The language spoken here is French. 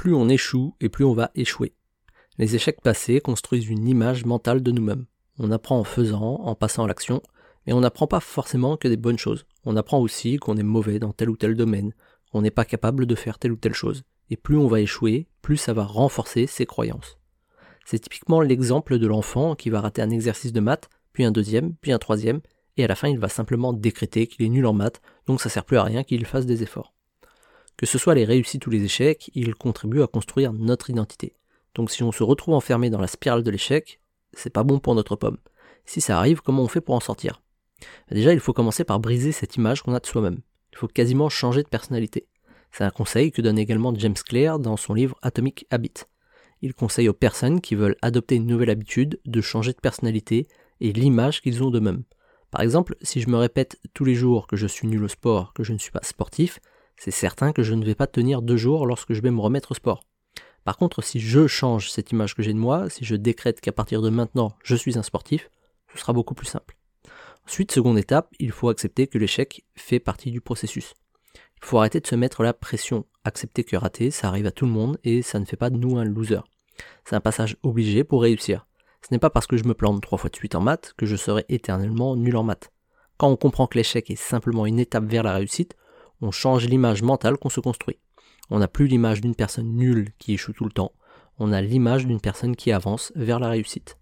plus on échoue et plus on va échouer. Les échecs passés construisent une image mentale de nous-mêmes. On apprend en faisant, en passant à l'action, mais on n'apprend pas forcément que des bonnes choses. On apprend aussi qu'on est mauvais dans tel ou tel domaine, qu'on n'est pas capable de faire telle ou telle chose. Et plus on va échouer, plus ça va renforcer ses croyances. C'est typiquement l'exemple de l'enfant qui va rater un exercice de maths, puis un deuxième, puis un troisième, et à la fin il va simplement décréter qu'il est nul en maths, donc ça sert plus à rien qu'il fasse des efforts. Que ce soit les réussites ou les échecs, ils contribuent à construire notre identité. Donc si on se retrouve enfermé dans la spirale de l'échec, c'est pas bon pour notre pomme. Si ça arrive, comment on fait pour en sortir? Déjà, il faut commencer par briser cette image qu'on a de soi-même. Il faut quasiment changer de personnalité. C'est un conseil que donne également James Clear dans son livre Atomic Habit. Il conseille aux personnes qui veulent adopter une nouvelle habitude de changer de personnalité et l'image qu'ils ont d'eux-mêmes. Par exemple, si je me répète tous les jours que je suis nul au sport, que je ne suis pas sportif, c'est certain que je ne vais pas tenir deux jours lorsque je vais me remettre au sport. Par contre, si je change cette image que j'ai de moi, si je décrète qu'à partir de maintenant je suis un sportif, ce sera beaucoup plus simple. Ensuite, seconde étape, il faut accepter que l'échec fait partie du processus. Il faut arrêter de se mettre la pression, accepter que rater, ça arrive à tout le monde et ça ne fait pas de nous un loser. C'est un passage obligé pour réussir. Ce n'est pas parce que je me plante trois fois de suite en maths que je serai éternellement nul en maths. Quand on comprend que l'échec est simplement une étape vers la réussite, on change l'image mentale qu'on se construit. On n'a plus l'image d'une personne nulle qui échoue tout le temps, on a l'image d'une personne qui avance vers la réussite.